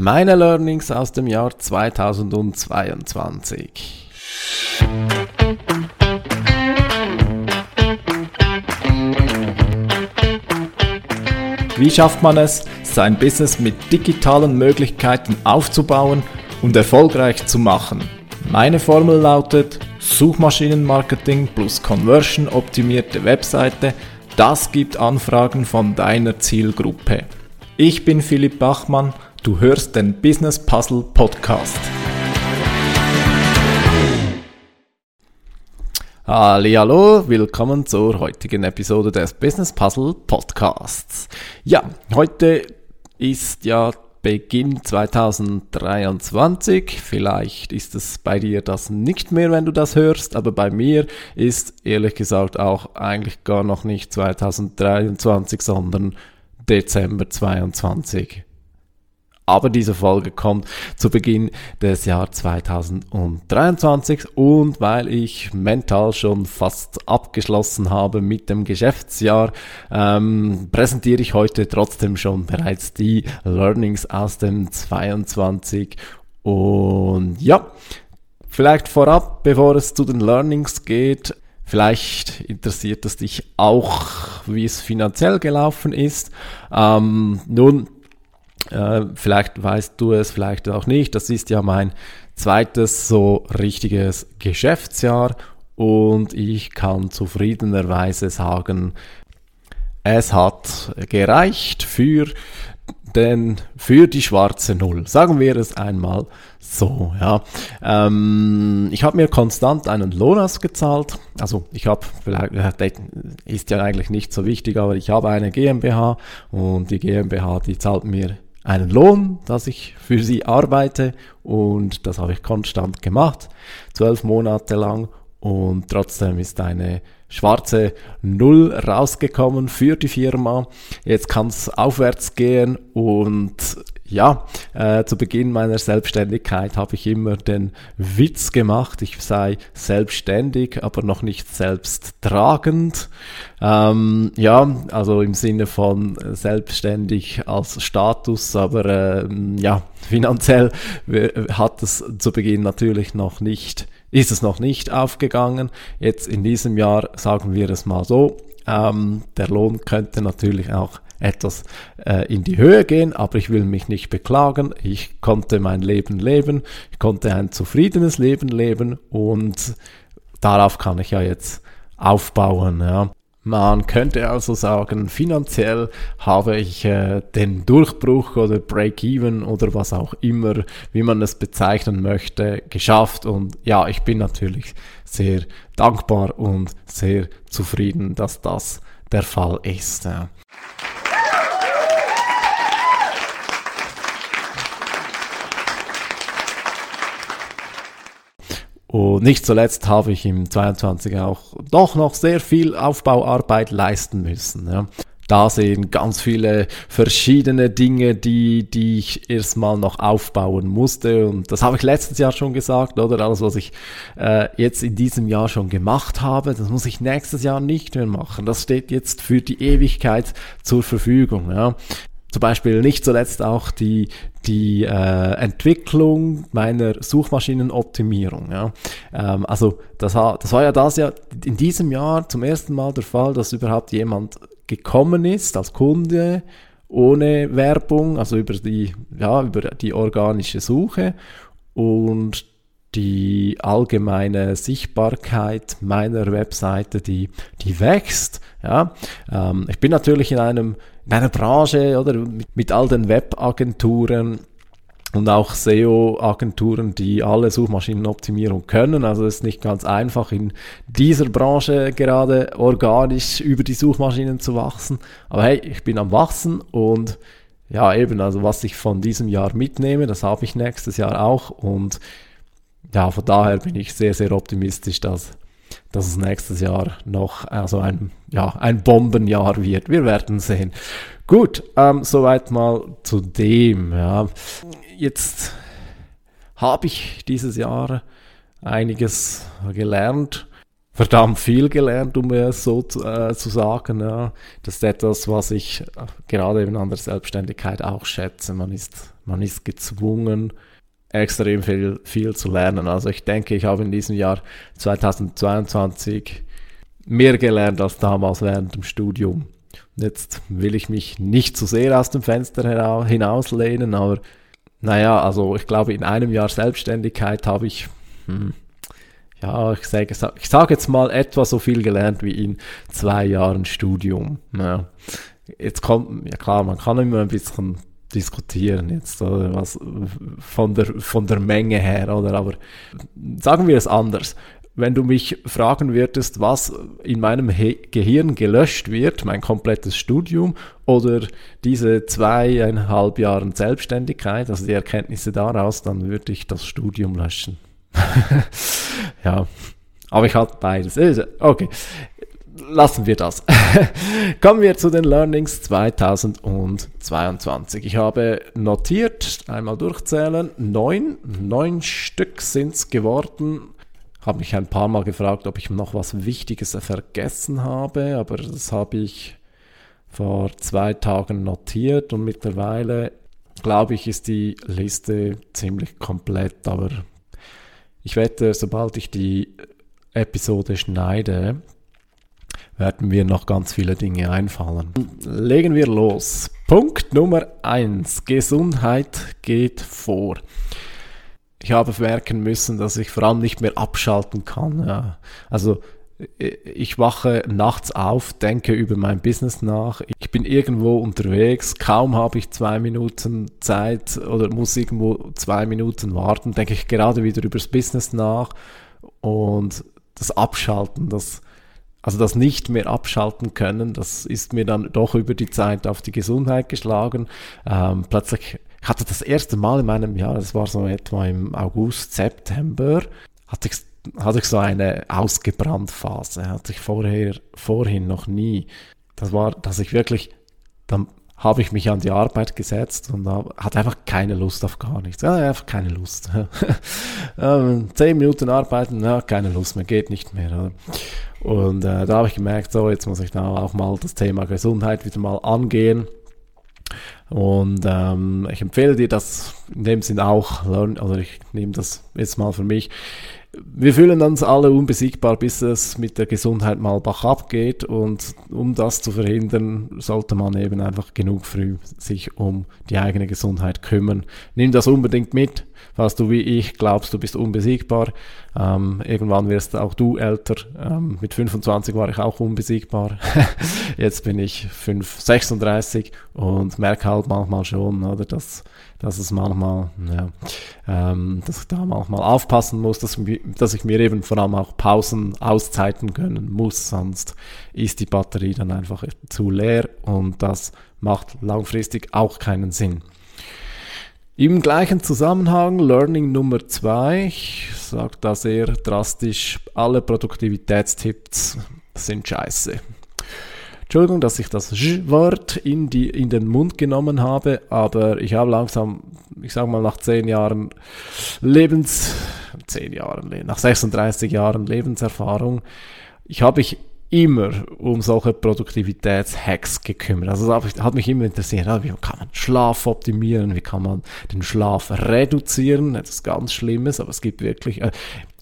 Meine Learnings aus dem Jahr 2022. Wie schafft man es, sein Business mit digitalen Möglichkeiten aufzubauen und erfolgreich zu machen? Meine Formel lautet Suchmaschinenmarketing plus Conversion optimierte Webseite. Das gibt Anfragen von deiner Zielgruppe. Ich bin Philipp Bachmann, du hörst den Business Puzzle Podcast. Hallo, willkommen zur heutigen Episode des Business Puzzle Podcasts. Ja, heute ist ja Beginn 2023. Vielleicht ist es bei dir das nicht mehr, wenn du das hörst, aber bei mir ist ehrlich gesagt auch eigentlich gar noch nicht 2023, sondern Dezember 22 aber diese Folge kommt zu Beginn des Jahres 2023 und weil ich mental schon fast abgeschlossen habe mit dem Geschäftsjahr, ähm, präsentiere ich heute trotzdem schon bereits die Learnings aus dem 22 und ja, vielleicht vorab, bevor es zu den Learnings geht, Vielleicht interessiert es dich auch, wie es finanziell gelaufen ist. Ähm, nun, äh, vielleicht weißt du es, vielleicht auch nicht. Das ist ja mein zweites so richtiges Geschäftsjahr und ich kann zufriedenerweise sagen, es hat gereicht für den, für die schwarze Null. Sagen wir es einmal so, ja. Ähm, ich habe mir konstant einen Lohn ausgezahlt. Also ich habe, vielleicht ist ja eigentlich nicht so wichtig, aber ich habe eine GmbH und die GmbH, die zahlt mir einen Lohn, dass ich für sie arbeite und das habe ich konstant gemacht, zwölf Monate lang und trotzdem ist eine schwarze Null rausgekommen für die Firma. Jetzt kann es aufwärts gehen und ja, äh, zu Beginn meiner Selbstständigkeit habe ich immer den Witz gemacht, ich sei selbstständig, aber noch nicht selbsttragend. Ähm, ja, also im Sinne von selbstständig als Status, aber äh, ja, finanziell hat es zu Beginn natürlich noch nicht, ist es noch nicht aufgegangen. Jetzt in diesem Jahr sagen wir es mal so, ähm, der Lohn könnte natürlich auch etwas äh, in die Höhe gehen, aber ich will mich nicht beklagen. Ich konnte mein Leben leben, ich konnte ein zufriedenes Leben leben und darauf kann ich ja jetzt aufbauen. Ja. Man könnte also sagen, finanziell habe ich äh, den Durchbruch oder Break-Even oder was auch immer, wie man es bezeichnen möchte, geschafft. Und ja, ich bin natürlich sehr dankbar und sehr zufrieden, dass das der Fall ist. Ja. Und nicht zuletzt habe ich im 22 auch doch noch sehr viel Aufbauarbeit leisten müssen. Ja. Da sehen ganz viele verschiedene Dinge, die, die ich erstmal noch aufbauen musste. Und das habe ich letztes Jahr schon gesagt, oder? Alles, was ich äh, jetzt in diesem Jahr schon gemacht habe, das muss ich nächstes Jahr nicht mehr machen. Das steht jetzt für die Ewigkeit zur Verfügung. Ja zum Beispiel nicht zuletzt auch die, die äh, Entwicklung meiner Suchmaschinenoptimierung. Ja. Ähm, also das, das war ja das ja in diesem Jahr zum ersten Mal der Fall, dass überhaupt jemand gekommen ist als Kunde ohne Werbung, also über die, ja, über die organische Suche und die allgemeine Sichtbarkeit meiner Webseite, die, die wächst. Ja. Ähm, ich bin natürlich in einem in einer Branche oder mit, mit all den Webagenturen und auch SEO-Agenturen, die alle Suchmaschinenoptimierung können. Also es ist nicht ganz einfach in dieser Branche gerade organisch über die Suchmaschinen zu wachsen. Aber hey, ich bin am Wachsen und ja, eben, also was ich von diesem Jahr mitnehme, das habe ich nächstes Jahr auch. Und ja, von daher bin ich sehr, sehr optimistisch, dass dass es nächstes Jahr noch also ein, ja, ein Bombenjahr wird. Wir werden sehen. Gut, ähm, soweit mal zu dem. Ja. Jetzt habe ich dieses Jahr einiges gelernt. verdammt viel gelernt, um es so zu, äh, zu sagen. Ja. Das ist etwas, was ich äh, gerade eben an der Selbstständigkeit auch schätze. Man ist, man ist gezwungen, extrem viel, viel zu lernen. Also ich denke, ich habe in diesem Jahr 2022 mehr gelernt als damals während dem Studium. Jetzt will ich mich nicht zu sehr aus dem Fenster hinauslehnen, aber naja, also ich glaube, in einem Jahr Selbstständigkeit habe ich, hm, ja, ich sage, ich sage jetzt mal etwa so viel gelernt wie in zwei Jahren Studium. Ja. Jetzt kommt, ja klar, man kann immer ein bisschen diskutieren jetzt, oder was von der, von der Menge her, oder? Aber sagen wir es anders wenn du mich fragen würdest, was in meinem He Gehirn gelöscht wird, mein komplettes Studium oder diese zweieinhalb Jahre Selbstständigkeit, also die Erkenntnisse daraus, dann würde ich das Studium löschen. ja, aber ich hatte beides. Okay, lassen wir das. Kommen wir zu den Learnings 2022. Ich habe notiert, einmal durchzählen, neun, neun Stück sind es geworden habe mich ein paar Mal gefragt, ob ich noch was Wichtiges vergessen habe, aber das habe ich vor zwei Tagen notiert und mittlerweile glaube ich, ist die Liste ziemlich komplett, aber ich wette, sobald ich die Episode schneide, werden mir noch ganz viele Dinge einfallen. Legen wir los. Punkt Nummer eins: Gesundheit geht vor ich habe merken müssen, dass ich vor allem nicht mehr abschalten kann. Also ich wache nachts auf, denke über mein Business nach. Ich bin irgendwo unterwegs, kaum habe ich zwei Minuten Zeit oder muss irgendwo zwei Minuten warten, denke ich gerade wieder über das Business nach und das Abschalten, das also das nicht mehr abschalten können, das ist mir dann doch über die Zeit auf die Gesundheit geschlagen. Ähm, plötzlich ich hatte das erste Mal in meinem Jahr, das war so etwa im August, September, hatte ich, hatte ich so eine ausgebrannt Phase. Hatte ich vorher, vorhin noch nie. Das war, dass ich wirklich, dann habe ich mich an die Arbeit gesetzt und hatte einfach keine Lust auf gar nichts. Ja, einfach keine Lust. Ähm, zehn Minuten arbeiten, ja, keine Lust mehr, geht nicht mehr. Und äh, da habe ich gemerkt, so, jetzt muss ich da auch mal das Thema Gesundheit wieder mal angehen. Und ähm, ich empfehle dir das in dem Sinn auch, also ich nehme das jetzt mal für mich, wir fühlen uns alle unbesiegbar, bis es mit der Gesundheit mal bach geht. Und um das zu verhindern, sollte man eben einfach genug früh sich um die eigene Gesundheit kümmern. Nimm das unbedingt mit. Falls du wie ich glaubst, du bist unbesiegbar, ähm, irgendwann wirst auch du älter. Ähm, mit 25 war ich auch unbesiegbar. Jetzt bin ich 5, 36 und merke halt manchmal schon, oder, dass dass es manchmal, ja, ähm, dass ich da manchmal aufpassen muss, dass, dass ich mir eben vor allem auch Pausen, Auszeiten gönnen muss, sonst ist die Batterie dann einfach zu leer und das macht langfristig auch keinen Sinn. Im gleichen Zusammenhang, Learning Nummer zwei, ich sage da sehr drastisch, alle Produktivitätstipps sind scheiße. Entschuldigung, dass ich das Wort in, die, in den Mund genommen habe, aber ich habe langsam, ich sage mal nach zehn Jahren Lebens, zehn Jahren, nach 36 Jahren Lebenserfahrung, ich habe mich immer um solche Produktivitätshacks gekümmert. Also das hat mich immer interessiert, wie kann man Schlaf optimieren, wie kann man den Schlaf reduzieren, etwas ganz Schlimmes, aber es gibt wirklich, äh,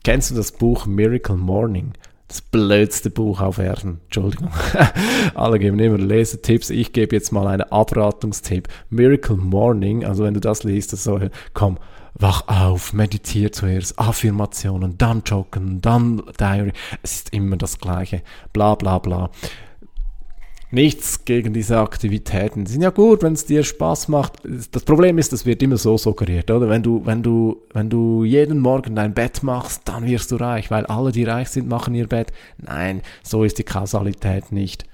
kennst du das Buch Miracle Morning? Das blödste Buch auf Erden. Entschuldigung. Alle geben immer Lesetipps. Ich gebe jetzt mal einen Abratungstipp. Miracle Morning. Also wenn du das liest, das so, komm, wach auf, meditiere zuerst, Affirmationen, dann joggen, dann Diary. Es ist immer das Gleiche. Bla, bla, bla nichts gegen diese Aktivitäten. Die sind ja gut, wenn es dir Spaß macht. Das Problem ist, das wird immer so suggeriert, oder? Wenn du, wenn du, wenn du jeden Morgen dein Bett machst, dann wirst du reich, weil alle, die reich sind, machen ihr Bett. Nein, so ist die Kausalität nicht.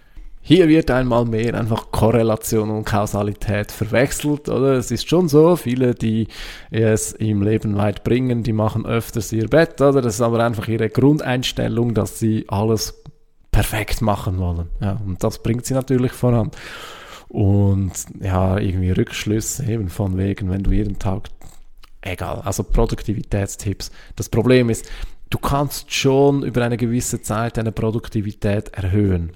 Hier wird einmal mehr einfach Korrelation und Kausalität verwechselt, oder? Es ist schon so, viele, die es im Leben weit bringen, die machen öfters ihr Bett, oder? Das ist aber einfach ihre Grundeinstellung, dass sie alles perfekt machen wollen. Ja, und das bringt sie natürlich voran. Und ja, irgendwie Rückschlüsse eben von wegen, wenn du jeden Tag, egal, also Produktivitätstipps. Das Problem ist, du kannst schon über eine gewisse Zeit deine Produktivität erhöhen.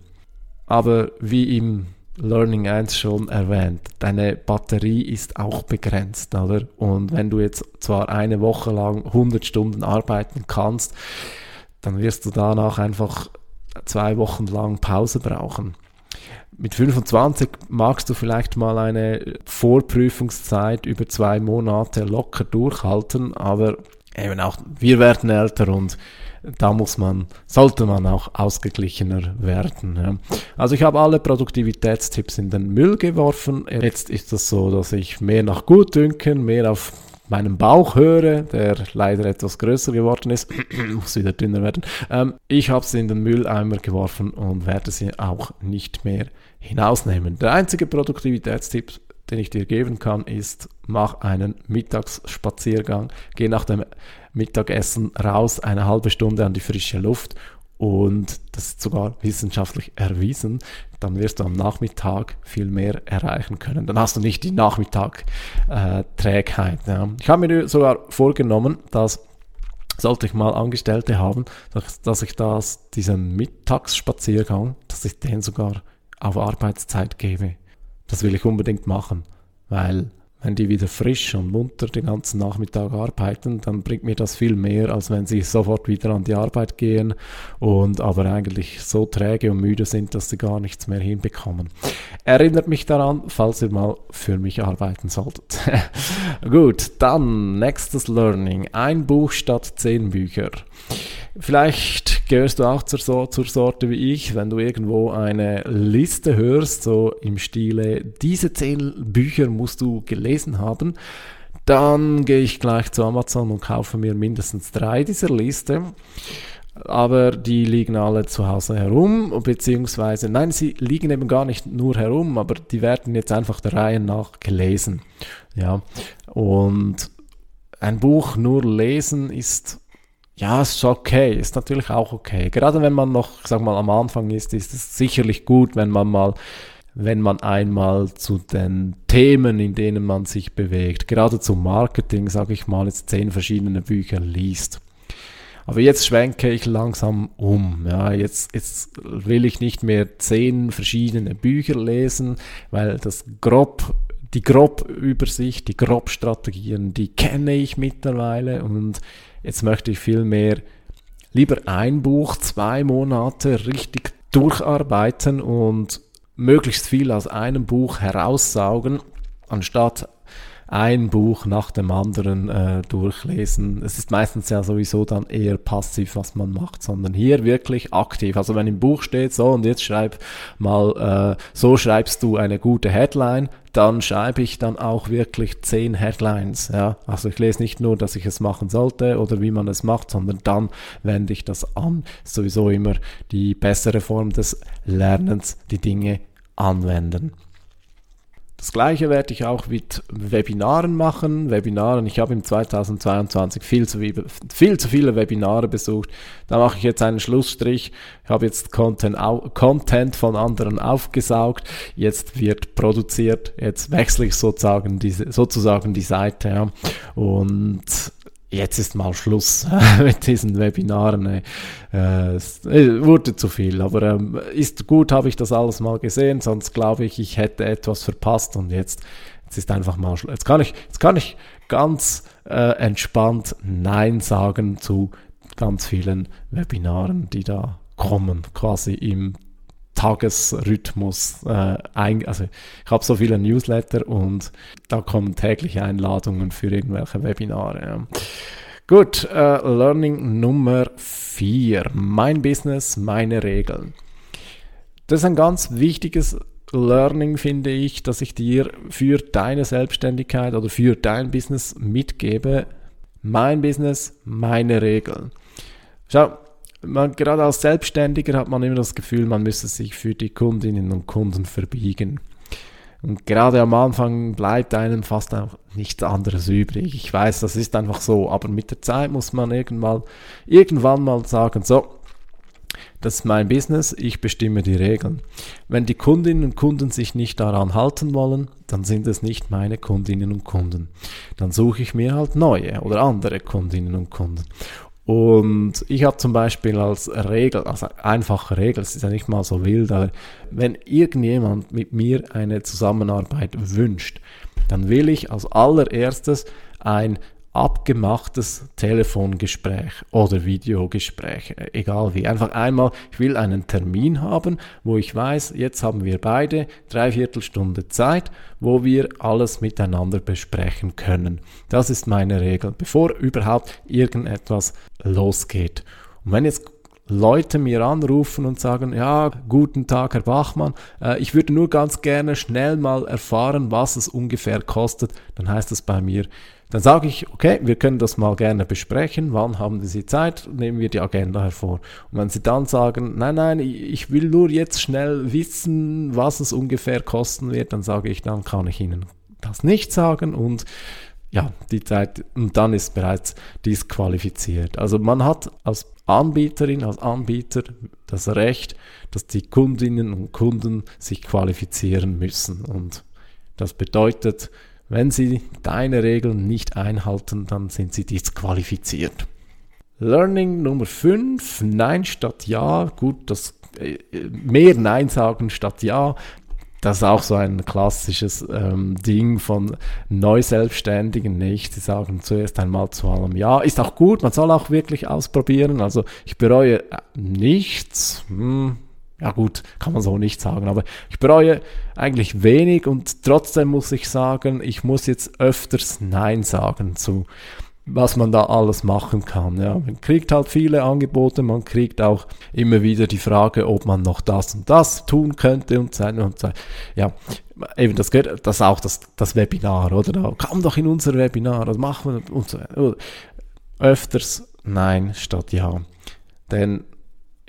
Aber wie im Learning 1 schon erwähnt, deine Batterie ist auch begrenzt, oder? Und wenn du jetzt zwar eine Woche lang 100 Stunden arbeiten kannst, dann wirst du danach einfach zwei Wochen lang Pause brauchen. Mit 25 magst du vielleicht mal eine Vorprüfungszeit über zwei Monate locker durchhalten, aber eben auch wir werden älter und da muss man, sollte man auch ausgeglichener werden. Ja. Also ich habe alle Produktivitätstipps in den Müll geworfen. Jetzt ist es so, dass ich mehr nach Gutdünken, mehr auf meinem Bauch höre, der leider etwas größer geworden ist, muss wieder dünner werden. Ähm, ich habe sie in den Mülleimer geworfen und werde sie auch nicht mehr hinausnehmen. Der einzige Produktivitätstipp, den ich dir geben kann, ist, mach einen Mittagsspaziergang, geh nach dem Mittagessen raus, eine halbe Stunde an die frische Luft und das ist sogar wissenschaftlich erwiesen, dann wirst du am Nachmittag viel mehr erreichen können. Dann hast du nicht die Nachmittag-Trägheit. Äh, ja. Ich habe mir sogar vorgenommen, dass sollte ich mal Angestellte haben, dass, dass ich das, diesen Mittagsspaziergang, dass ich den sogar auf Arbeitszeit gebe. Das will ich unbedingt machen, weil wenn die wieder frisch und munter den ganzen Nachmittag arbeiten, dann bringt mir das viel mehr, als wenn sie sofort wieder an die Arbeit gehen und aber eigentlich so träge und müde sind, dass sie gar nichts mehr hinbekommen. Erinnert mich daran, falls ihr mal für mich arbeiten solltet. Gut, dann nächstes Learning. Ein Buch statt zehn Bücher. Vielleicht gehörst du auch zur, zur Sorte wie ich, wenn du irgendwo eine Liste hörst, so im Stile, diese zehn Bücher musst du gelesen haben, dann gehe ich gleich zu Amazon und kaufe mir mindestens drei dieser Liste. Aber die liegen alle zu Hause herum, beziehungsweise, nein, sie liegen eben gar nicht nur herum, aber die werden jetzt einfach der Reihe nach gelesen. Ja, und ein Buch nur lesen ist ja, ist okay, ist natürlich auch okay. Gerade wenn man noch, sag mal, am Anfang ist, ist es sicherlich gut, wenn man mal, wenn man einmal zu den Themen, in denen man sich bewegt, gerade zum Marketing, sage ich mal, jetzt zehn verschiedene Bücher liest. Aber jetzt schwenke ich langsam um. Ja, jetzt, jetzt will ich nicht mehr zehn verschiedene Bücher lesen, weil das grob die Grobübersicht, die Grobstrategien, die kenne ich mittlerweile und Jetzt möchte ich viel mehr lieber ein Buch, zwei Monate richtig durcharbeiten und möglichst viel aus einem Buch heraussaugen, anstatt ein Buch nach dem anderen äh, durchlesen. Es ist meistens ja sowieso dann eher passiv, was man macht, sondern hier wirklich aktiv. Also wenn im Buch steht, so und jetzt schreib mal, äh, so schreibst du eine gute Headline, dann schreibe ich dann auch wirklich zehn Headlines. Ja? Also ich lese nicht nur, dass ich es machen sollte oder wie man es macht, sondern dann wende ich das an. Sowieso immer die bessere Form des Lernens, die Dinge anwenden. Das gleiche werde ich auch mit Webinaren machen. Webinaren, ich habe im 2022 viel zu, viel zu viele Webinare besucht. Da mache ich jetzt einen Schlussstrich. Ich habe jetzt Content, Content von anderen aufgesaugt. Jetzt wird produziert. Jetzt wechsle ich sozusagen, diese, sozusagen die Seite. Ja. Und jetzt ist mal Schluss mit diesen Webinaren. Äh, es wurde zu viel, aber ähm, ist gut, habe ich das alles mal gesehen, sonst glaube ich, ich hätte etwas verpasst und jetzt, jetzt ist einfach mal Schluss. Jetzt kann ich, jetzt kann ich ganz äh, entspannt Nein sagen zu ganz vielen Webinaren, die da kommen, quasi im Tagesrhythmus äh, ein, also ich habe so viele Newsletter und da kommen täglich Einladungen für irgendwelche Webinare. Ja. Gut, äh, Learning Nummer 4. Mein Business, meine Regeln. Das ist ein ganz wichtiges Learning, finde ich, dass ich dir für deine Selbstständigkeit oder für dein Business mitgebe. Mein Business, meine Regeln. Schau, man, gerade als Selbstständiger hat man immer das Gefühl, man müsse sich für die Kundinnen und Kunden verbiegen. Und gerade am Anfang bleibt einem fast auch nichts anderes übrig. Ich weiß, das ist einfach so, aber mit der Zeit muss man irgendwann, irgendwann mal sagen, so, das ist mein Business, ich bestimme die Regeln. Wenn die Kundinnen und Kunden sich nicht daran halten wollen, dann sind es nicht meine Kundinnen und Kunden. Dann suche ich mir halt neue oder andere Kundinnen und Kunden. Und ich habe zum Beispiel als Regel, also einfache Regel, es ist ja nicht mal so wild, aber wenn irgendjemand mit mir eine Zusammenarbeit wünscht, dann will ich als allererstes ein abgemachtes Telefongespräch oder Videogespräch, egal wie. Einfach einmal, ich will einen Termin haben, wo ich weiß, jetzt haben wir beide dreiviertel Stunde Zeit, wo wir alles miteinander besprechen können. Das ist meine Regel, bevor überhaupt irgendetwas losgeht. Und wenn jetzt Leute mir anrufen und sagen, ja, guten Tag, Herr Bachmann, äh, ich würde nur ganz gerne schnell mal erfahren, was es ungefähr kostet, dann heißt es bei mir, dann sage ich, okay, wir können das mal gerne besprechen. Wann haben Sie Zeit? Nehmen wir die Agenda hervor. Und wenn Sie dann sagen, nein, nein, ich will nur jetzt schnell wissen, was es ungefähr kosten wird, dann sage ich, dann kann ich Ihnen das nicht sagen und ja, die Zeit, und dann ist bereits disqualifiziert. Also man hat als Anbieterin, als Anbieter das Recht, dass die Kundinnen und Kunden sich qualifizieren müssen. Und das bedeutet, wenn sie deine Regeln nicht einhalten, dann sind sie disqualifiziert. Learning Nummer 5, Nein statt Ja. Gut, das äh, mehr Nein sagen statt Ja. Das ist auch so ein klassisches ähm, Ding von Neuselbstständigen, nicht? Sie sagen zuerst einmal zu allem Ja. Ist auch gut, man soll auch wirklich ausprobieren. Also ich bereue äh, nichts. Hm, ja gut, kann man so nicht sagen, aber ich bereue eigentlich wenig und trotzdem muss ich sagen, ich muss jetzt öfters Nein sagen zu was man da alles machen kann. Ja, man kriegt halt viele Angebote, man kriegt auch immer wieder die Frage, ob man noch das und das tun könnte und sein und sein. Ja, eben das gehört, das auch das, das Webinar, oder? Da, komm doch in unser Webinar, das machen wir und so. Öfters Nein statt Ja. Denn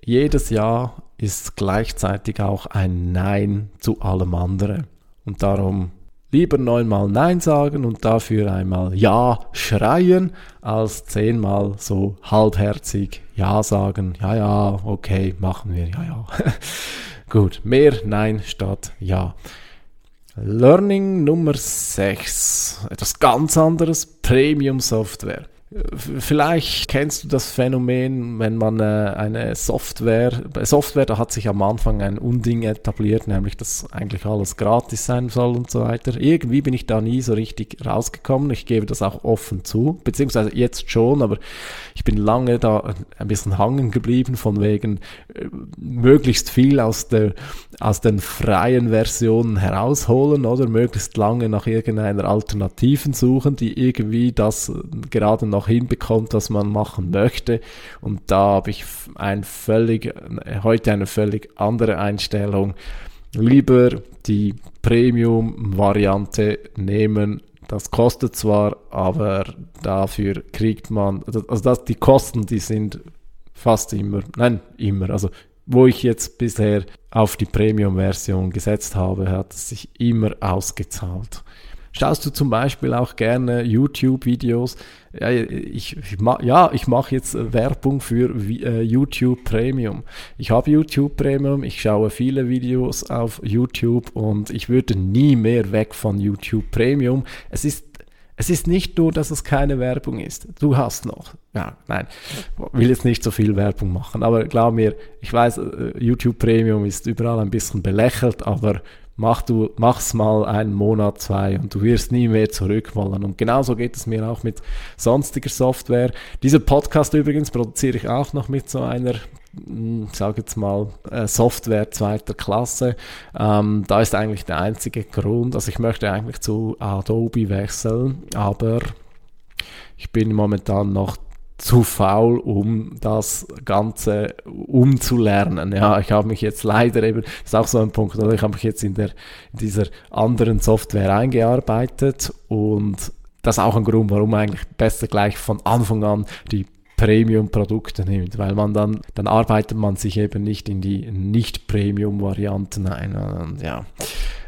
jedes Ja ist gleichzeitig auch ein Nein zu allem anderen. Und darum lieber neunmal Nein sagen und dafür einmal Ja schreien, als zehnmal so halbherzig Ja sagen. Ja, ja, okay, machen wir, ja, ja. Gut, mehr Nein statt Ja. Learning Nummer 6. Etwas ganz anderes, Premium Software. Vielleicht kennst du das Phänomen, wenn man äh, eine Software, bei Software, da hat sich am Anfang ein Unding etabliert, nämlich dass eigentlich alles gratis sein soll und so weiter. Irgendwie bin ich da nie so richtig rausgekommen. Ich gebe das auch offen zu, beziehungsweise jetzt schon, aber ich bin lange da ein bisschen hangen geblieben von wegen äh, möglichst viel aus der aus den freien Versionen herausholen oder möglichst lange nach irgendeiner Alternativen suchen, die irgendwie das gerade noch hinbekommt, was man machen möchte. Und da habe ich ein völlig, heute eine völlig andere Einstellung. Lieber die Premium-Variante nehmen. Das kostet zwar, aber dafür kriegt man, also das, die Kosten, die sind fast immer, nein, immer, also wo ich jetzt bisher auf die Premium-Version gesetzt habe, hat es sich immer ausgezahlt. Schaust du zum Beispiel auch gerne YouTube-Videos? Ja, ich, ich, ja, ich mache jetzt Werbung für äh, YouTube Premium. Ich habe YouTube Premium, ich schaue viele Videos auf YouTube und ich würde nie mehr weg von YouTube Premium. Es ist es ist nicht nur, dass es keine Werbung ist. Du hast noch. Ja, nein, will jetzt nicht so viel Werbung machen, aber glaub mir, ich weiß, äh, YouTube Premium ist überall ein bisschen belächelt, aber mach du, mach's mal einen Monat, zwei und du wirst nie mehr zurück wollen. Und genauso geht es mir auch mit sonstiger Software. Dieser Podcast übrigens produziere ich auch noch mit so einer hm, ich sage jetzt mal, äh, Software zweiter Klasse. Ähm, da ist eigentlich der einzige Grund, also ich möchte eigentlich zu Adobe wechseln, aber ich bin momentan noch zu faul, um das Ganze umzulernen. Ja, ich habe mich jetzt leider eben, das ist auch so ein Punkt, oder ich habe mich jetzt in, der, in dieser anderen Software eingearbeitet und das ist auch ein Grund, warum eigentlich besser gleich von Anfang an die Premium-Produkte nimmt, weil man dann, dann arbeitet man sich eben nicht in die Nicht-Premium-Varianten ein. Und ja,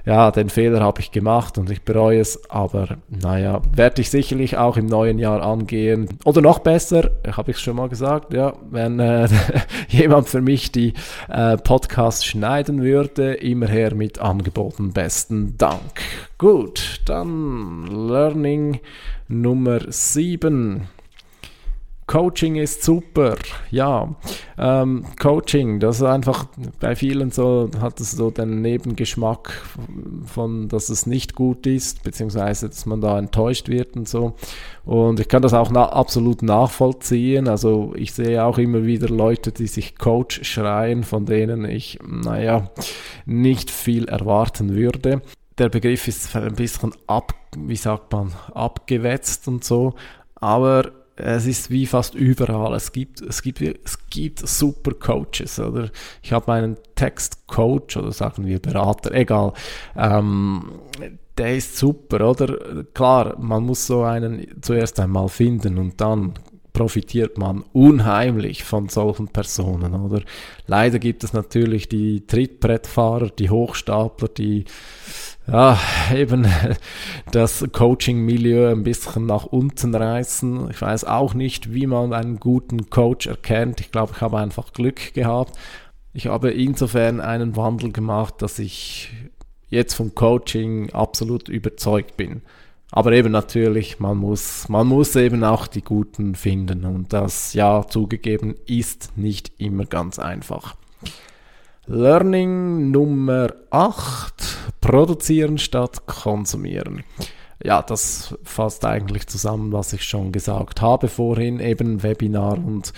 ja, den Fehler habe ich gemacht und ich bereue es, aber naja, werde ich sicherlich auch im neuen Jahr angehen. Oder noch besser, habe ich schon mal gesagt, ja, wenn äh, jemand für mich die äh, Podcasts schneiden würde, immer her mit Angeboten. Besten Dank. Gut, dann Learning Nummer 7. Coaching ist super. Ja, ähm, Coaching, das ist einfach bei vielen so, hat es so den Nebengeschmack von, dass es nicht gut ist, beziehungsweise dass man da enttäuscht wird und so. Und ich kann das auch na absolut nachvollziehen. Also ich sehe auch immer wieder Leute, die sich Coach schreien, von denen ich, naja, nicht viel erwarten würde der Begriff ist ein bisschen ab, wie sagt man, abgewetzt und so, aber es ist wie fast überall. Es gibt, es gibt, es gibt super Coaches, oder? Ich habe meinen Textcoach oder sagen wir Berater, egal. Ähm, der ist super, oder? Klar, man muss so einen zuerst einmal finden und dann profitiert man unheimlich von solchen Personen, oder? Leider gibt es natürlich die Trittbrettfahrer, die Hochstapler, die ja, eben das Coaching-Milieu ein bisschen nach unten reißen. Ich weiß auch nicht, wie man einen guten Coach erkennt. Ich glaube, ich habe einfach Glück gehabt. Ich habe insofern einen Wandel gemacht, dass ich jetzt vom Coaching absolut überzeugt bin. Aber eben natürlich, man muss, man muss eben auch die Guten finden und das, ja, zugegeben, ist nicht immer ganz einfach. Learning Nummer 8. Produzieren statt konsumieren. Ja, das fasst eigentlich zusammen, was ich schon gesagt habe vorhin, eben Webinar und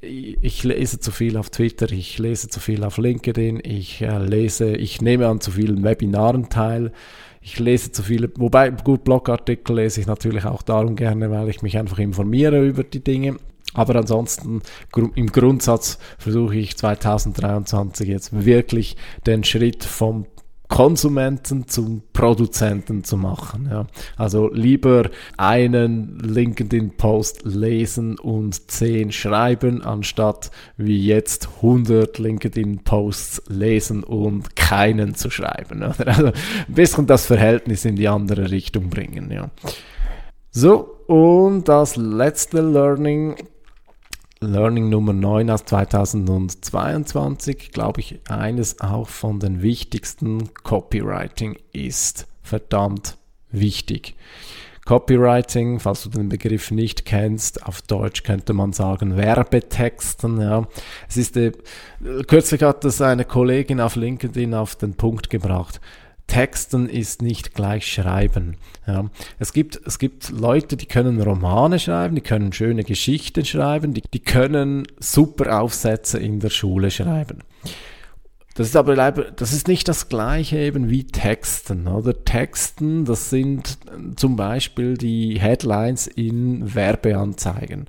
ich lese zu viel auf Twitter, ich lese zu viel auf LinkedIn, ich äh, lese, ich nehme an zu vielen Webinaren teil, ich lese zu viele, wobei gut Blogartikel lese ich natürlich auch darum gerne, weil ich mich einfach informiere über die Dinge aber ansonsten im Grundsatz versuche ich 2023 jetzt wirklich den Schritt vom Konsumenten zum Produzenten zu machen. Ja. Also lieber einen LinkedIn-Post lesen und 10 schreiben, anstatt wie jetzt 100 LinkedIn-Posts lesen und keinen zu schreiben. Oder? Also ein bisschen das Verhältnis in die andere Richtung bringen. Ja. So, und das letzte Learning Learning Nummer 9 aus 2022, glaube ich, eines auch von den wichtigsten. Copywriting ist verdammt wichtig. Copywriting, falls du den Begriff nicht kennst, auf Deutsch könnte man sagen Werbetexten. Ja. Es ist, äh, kürzlich hat das eine Kollegin auf LinkedIn auf den Punkt gebracht. Texten ist nicht gleich Schreiben. Ja. Es, gibt, es gibt Leute, die können Romane schreiben, die können schöne Geschichten schreiben, die, die können super Aufsätze in der Schule schreiben. Das ist aber leider, das ist nicht das gleiche eben wie Texten, oder? Texten, das sind zum Beispiel die Headlines in Werbeanzeigen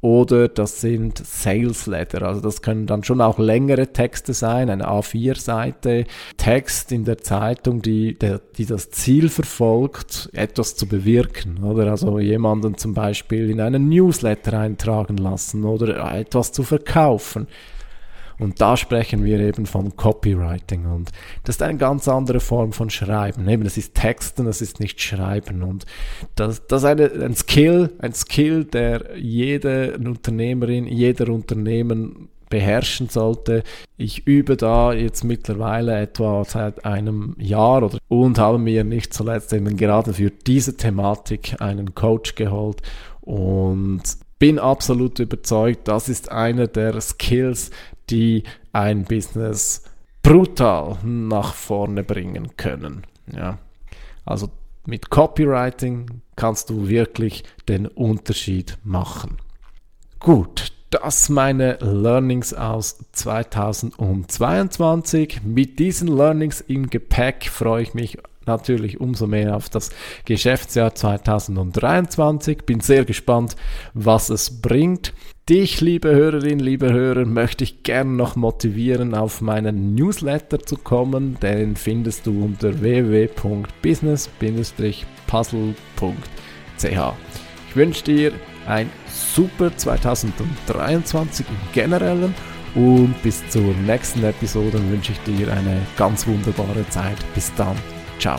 oder das sind Sales Letter. Also das können dann schon auch längere Texte sein, eine A4-Seite, Text in der Zeitung, die, der, die das Ziel verfolgt, etwas zu bewirken. Oder also jemanden zum Beispiel in einen Newsletter eintragen lassen oder etwas zu verkaufen. Und da sprechen wir eben vom Copywriting. Und das ist eine ganz andere Form von Schreiben. Eben, das ist Texten, das ist nicht Schreiben. Und das, das ist eine, ein Skill, ein Skill, der jede Unternehmerin, jeder Unternehmen beherrschen sollte. Ich übe da jetzt mittlerweile etwa seit einem Jahr oder, und habe mir nicht zuletzt eben gerade für diese Thematik einen Coach geholt und bin absolut überzeugt, das ist einer der Skills, die ein Business brutal nach vorne bringen können. Ja. Also mit Copywriting kannst du wirklich den Unterschied machen. Gut, das meine Learnings aus 2022. Mit diesen Learnings im Gepäck freue ich mich natürlich umso mehr auf das Geschäftsjahr 2023. Bin sehr gespannt, was es bringt. Dich, liebe Hörerin, liebe Hörer, möchte ich gern noch motivieren, auf meinen Newsletter zu kommen. Den findest du unter www.business-puzzle.ch. Ich wünsche dir ein super 2023 im Generellen und bis zur nächsten Episode wünsche ich dir eine ganz wunderbare Zeit. Bis dann. Ciao.